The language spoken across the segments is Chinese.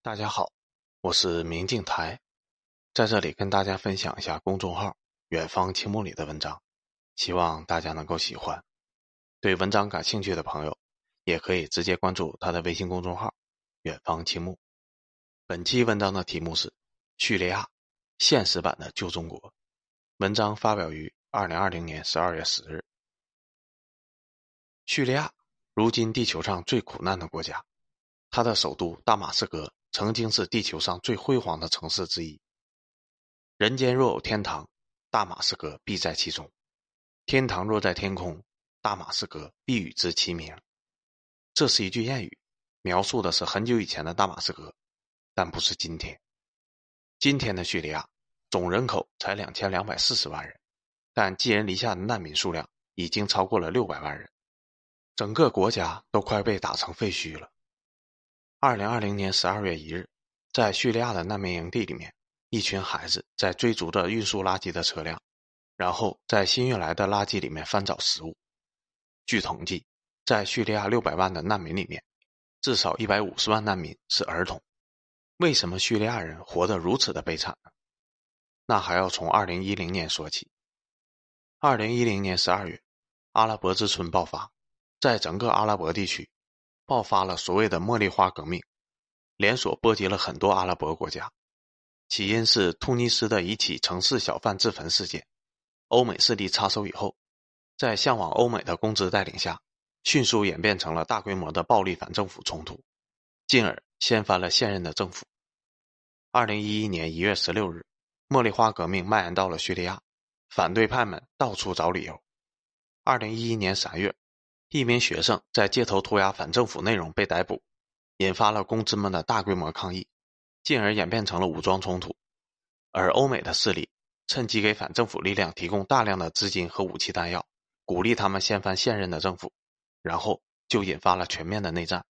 大家好，我是明镜台，在这里跟大家分享一下公众号“远方青木”里的文章，希望大家能够喜欢。对文章感兴趣的朋友，也可以直接关注他的微信公众号“远方青木”。本期文章的题目是《叙利亚现实版的旧中国》，文章发表于二零二零年十二月十日。叙利亚如今地球上最苦难的国家，它的首都大马士革。曾经是地球上最辉煌的城市之一。人间若有天堂，大马士革必在其中；天堂若在天空，大马士革必与之齐名。这是一句谚语，描述的是很久以前的大马士革，但不是今天。今天的叙利亚总人口才两千两百四十万人，但寄人篱下的难民数量已经超过了六百万人，整个国家都快被打成废墟了。二零二零年十二月一日，在叙利亚的难民营地里面，一群孩子在追逐着运输垃圾的车辆，然后在新运来的垃圾里面翻找食物。据统计，在叙利亚六百万的难民里面，至少一百五十万难民是儿童。为什么叙利亚人活得如此的悲惨呢？那还要从二零一零年说起。二零一零年十二月，阿拉伯之春爆发，在整个阿拉伯地区。爆发了所谓的茉莉花革命，连锁波及了很多阿拉伯国家。起因是突尼斯的一起城市小贩自焚事件。欧美势力插手以后，在向往欧美的公知带领下，迅速演变成了大规模的暴力反政府冲突，进而掀翻了现任的政府。二零一一年一月十六日，茉莉花革命蔓延到了叙利亚，反对派们到处找理由。二零一一年三月。一名学生在街头涂鸦反政府内容被逮捕，引发了公知们的大规模抗议，进而演变成了武装冲突。而欧美的势力趁机给反政府力量提供大量的资金和武器弹药，鼓励他们掀翻现任的政府，然后就引发了全面的内战。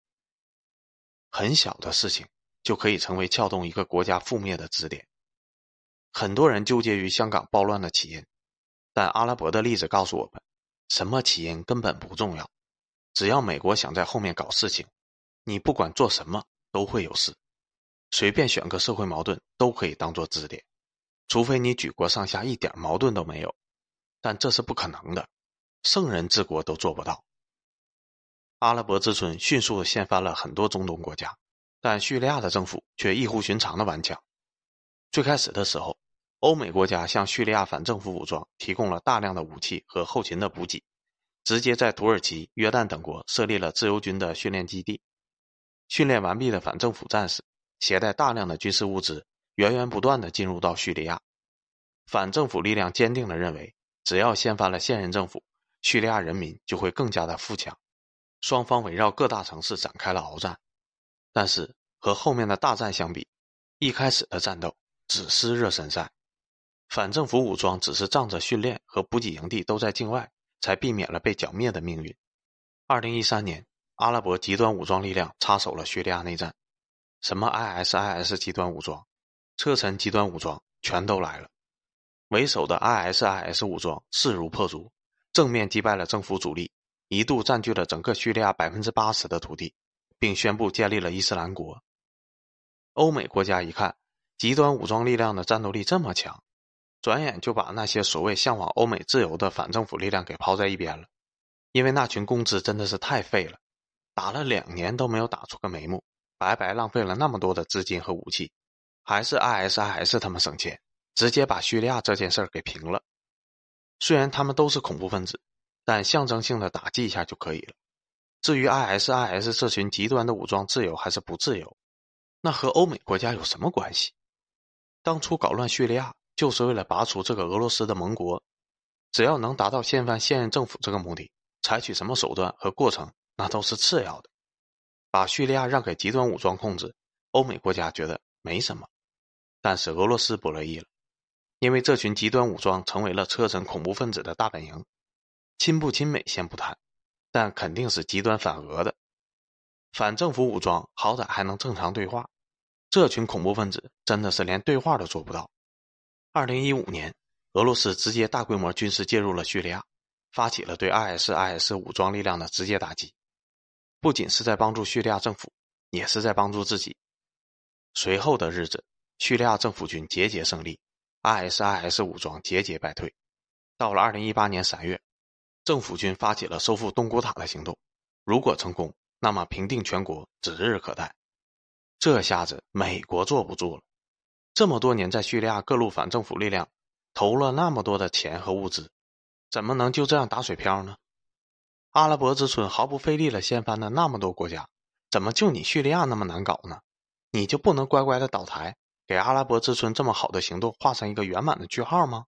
很小的事情就可以成为撬动一个国家覆灭的支点。很多人纠结于香港暴乱的起因，但阿拉伯的例子告诉我们。什么起因根本不重要，只要美国想在后面搞事情，你不管做什么都会有事。随便选个社会矛盾都可以当做支点，除非你举国上下一点矛盾都没有，但这是不可能的，圣人治国都做不到。阿拉伯之春迅速掀翻了很多中东国家，但叙利亚的政府却异乎寻常的顽强。最开始的时候。欧美国家向叙利亚反政府武装提供了大量的武器和后勤的补给，直接在土耳其、约旦等国设立了自由军的训练基地。训练完毕的反政府战士携带大量的军事物资，源源不断地进入到叙利亚。反政府力量坚定地认为，只要掀翻了现任政府，叙利亚人民就会更加的富强。双方围绕各大城市展开了鏖战，但是和后面的大战相比，一开始的战斗只是热身赛。反政府武装只是仗着训练和补给营地都在境外，才避免了被剿灭的命运。二零一三年，阿拉伯极端武装力量插手了叙利亚内战，什么 ISIS 极端武装、车臣极端武装全都来了。为首的 ISIS 武装势如破竹，正面击败了政府主力，一度占据了整个叙利亚百分之八十的土地，并宣布建立了伊斯兰国。欧美国家一看，极端武装力量的战斗力这么强。转眼就把那些所谓向往欧美自由的反政府力量给抛在一边了，因为那群公知真的是太废了，打了两年都没有打出个眉目，白白浪费了那么多的资金和武器，还是 ISIS 他们省钱，直接把叙利亚这件事儿给平了。虽然他们都是恐怖分子，但象征性的打击一下就可以了。至于 ISIS 这群极端的武装自由还是不自由，那和欧美国家有什么关系？当初搞乱叙利亚。就是为了拔除这个俄罗斯的盟国，只要能达到掀翻现任政府这个目的，采取什么手段和过程那都是次要的。把叙利亚让给极端武装控制，欧美国家觉得没什么，但是俄罗斯不乐意了，因为这群极端武装成为了车臣恐怖分子的大本营。亲不亲美先不谈，但肯定是极端反俄的。反政府武装好歹还能正常对话，这群恐怖分子真的是连对话都做不到。二零一五年，俄罗斯直接大规模军事介入了叙利亚，发起了对 ISIS 武装力量的直接打击，不仅是在帮助叙利亚政府，也是在帮助自己。随后的日子，叙利亚政府军节节胜利，ISIS 武装节节败退。到了2018年3月，政府军发起了收复东古塔的行动。如果成功，那么平定全国指日可待。这下子美国坐不住了。这么多年在叙利亚各路反政府力量投了那么多的钱和物资，怎么能就这样打水漂呢？阿拉伯之春毫不费力的掀翻了那么多国家，怎么就你叙利亚那么难搞呢？你就不能乖乖的倒台，给阿拉伯之春这么好的行动画上一个圆满的句号吗？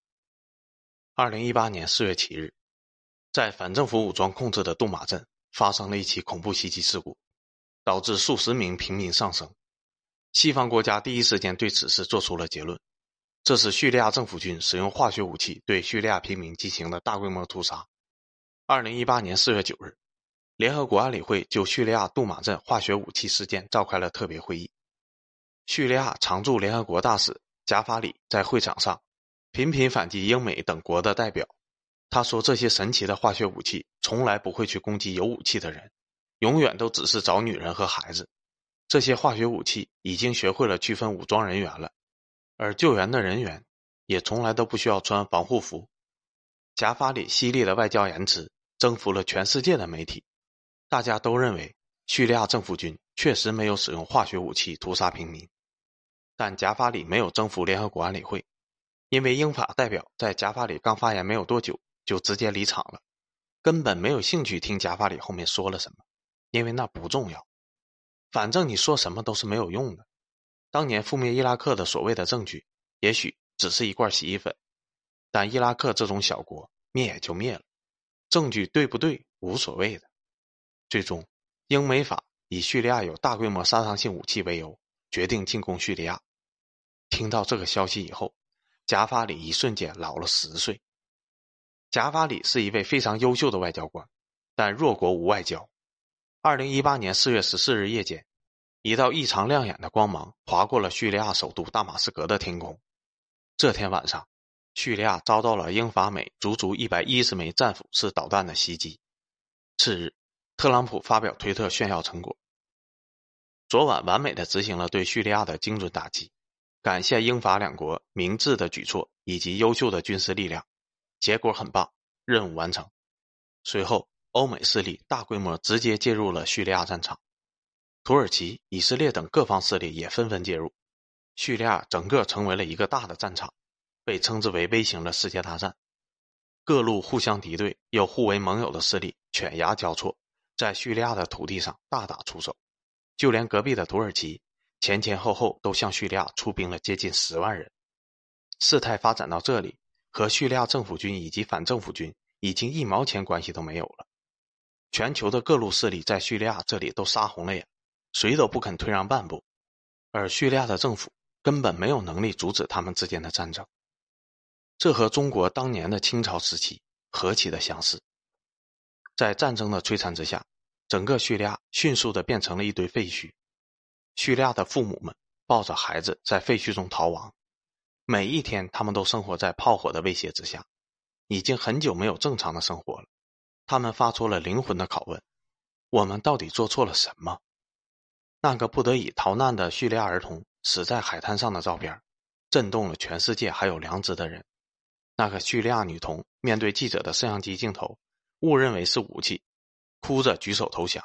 二零一八年四月七日，在反政府武装控制的杜马镇发生了一起恐怖袭击事故，导致数十名平民丧生。西方国家第一时间对此事做出了结论：这是叙利亚政府军使用化学武器对叙利亚平民进行的大规模屠杀。二零一八年四月九日，联合国安理会就叙利亚杜马镇化学武器事件召开了特别会议。叙利亚常驻联合国大使贾法里在会场上频频反击英美等国的代表。他说：“这些神奇的化学武器从来不会去攻击有武器的人，永远都只是找女人和孩子。这些化学武器已经学会了区分武装人员了，而救援的人员也从来都不需要穿防护服。”贾法里犀利的外交言辞征服了全世界的媒体，大家都认为叙利亚政府军确实没有使用化学武器屠杀平民。但贾法里没有征服联合国安理会，因为英法代表在贾法里刚发言没有多久就直接离场了，根本没有兴趣听贾法里后面说了什么，因为那不重要。反正你说什么都是没有用的。当年覆灭伊拉克的所谓的证据，也许只是一罐洗衣粉，但伊拉克这种小国灭也就灭了，证据对不对无所谓的。最终，英美法以叙利亚有大规模杀伤性武器为由，决定进攻叙利亚。听到这个消息以后，贾法里一瞬间老了十岁。贾法里是一位非常优秀的外交官，但弱国无外交。二零一八年四月十四日夜间，一道异常亮眼的光芒划过了叙利亚首都大马士革的天空。这天晚上，叙利亚遭到了英法美足足一百一十枚战斧式导弹的袭击。次日，特朗普发表推特炫耀成果：昨晚完美的执行了对叙利亚的精准打击。感谢英法两国明智的举措以及优秀的军事力量，结果很棒，任务完成。随后，欧美势力大规模直接介入了叙利亚战场，土耳其、以色列等各方势力也纷纷介入，叙利亚整个成为了一个大的战场，被称之为微型的世界大战。各路互相敌对又互为盟友的势力犬牙交错，在叙利亚的土地上大打出手，就连隔壁的土耳其。前前后后都向叙利亚出兵了接近十万人，事态发展到这里，和叙利亚政府军以及反政府军已经一毛钱关系都没有了。全球的各路势力在叙利亚这里都杀红了眼，谁都不肯退让半步，而叙利亚的政府根本没有能力阻止他们之间的战争。这和中国当年的清朝时期何其的相似！在战争的摧残之下，整个叙利亚迅速的变成了一堆废墟。叙利亚的父母们抱着孩子在废墟中逃亡，每一天他们都生活在炮火的威胁之下，已经很久没有正常的生活了。他们发出了灵魂的拷问：我们到底做错了什么？那个不得已逃难的叙利亚儿童死在海滩上的照片，震动了全世界还有良知的人。那个叙利亚女童面对记者的摄像机镜头，误认为是武器，哭着举手投降，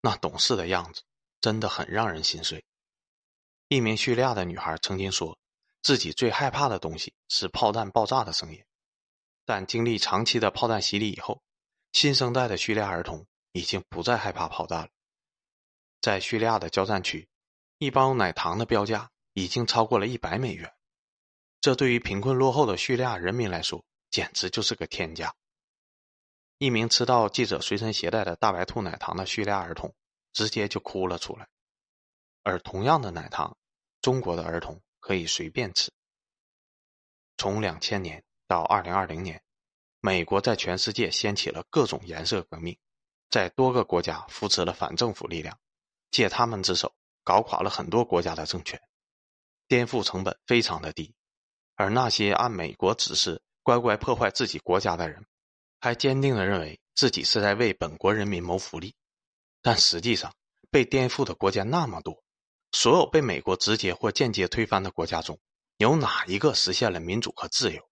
那懂事的样子。真的很让人心碎。一名叙利亚的女孩曾经说，自己最害怕的东西是炮弹爆炸的声音。但经历长期的炮弹洗礼以后，新生代的叙利亚儿童已经不再害怕炮弹了。在叙利亚的交战区，一包奶糖的标价已经超过了一百美元，这对于贫困落后的叙利亚人民来说，简直就是个天价。一名吃到记者随身携带的大白兔奶糖的叙利亚儿童。直接就哭了出来，而同样的奶糖，中国的儿童可以随便吃。从两千年到二零二零年，美国在全世界掀起了各种颜色革命，在多个国家扶持了反政府力量，借他们之手搞垮了很多国家的政权，颠覆成本非常的低，而那些按美国指示乖乖破坏自己国家的人，还坚定的认为自己是在为本国人民谋福利。但实际上，被颠覆的国家那么多，所有被美国直接或间接推翻的国家中，有哪一个实现了民主和自由？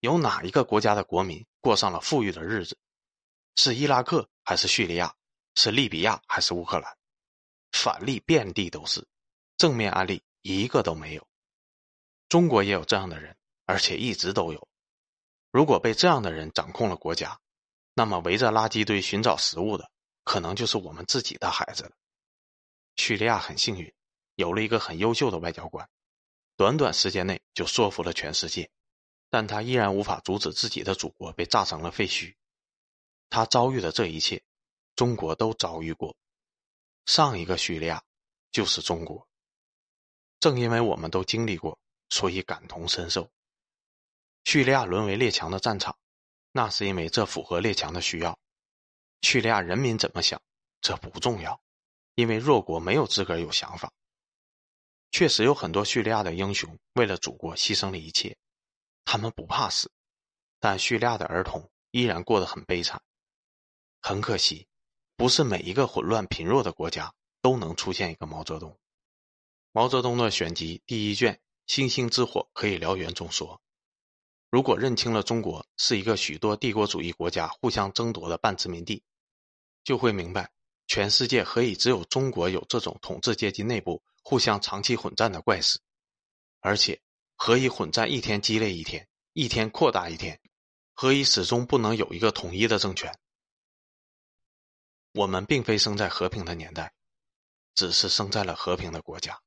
有哪一个国家的国民过上了富裕的日子？是伊拉克还是叙利亚？是利比亚还是乌克兰？反例遍地都是，正面案例一个都没有。中国也有这样的人，而且一直都有。如果被这样的人掌控了国家，那么围着垃圾堆寻找食物的，可能就是我们自己的孩子了。叙利亚很幸运，有了一个很优秀的外交官，短短时间内就说服了全世界。但他依然无法阻止自己的祖国被炸成了废墟。他遭遇的这一切，中国都遭遇过。上一个叙利亚就是中国。正因为我们都经历过，所以感同身受。叙利亚沦为列强的战场，那是因为这符合列强的需要。叙利亚人民怎么想，这不重要，因为弱国没有资格有想法。确实有很多叙利亚的英雄为了祖国牺牲了一切。他们不怕死，但叙利亚的儿童依然过得很悲惨。很可惜，不是每一个混乱贫弱的国家都能出现一个毛泽东。毛泽东的选集第一卷《星星之火可以燎原》中说：“如果认清了中国是一个许多帝国主义国家互相争夺的半殖民地，就会明白全世界何以只有中国有这种统治阶级内部互相长期混战的怪事，而且。”何以混战一天激烈一天，一天扩大一天？何以始终不能有一个统一的政权？我们并非生在和平的年代，只是生在了和平的国家。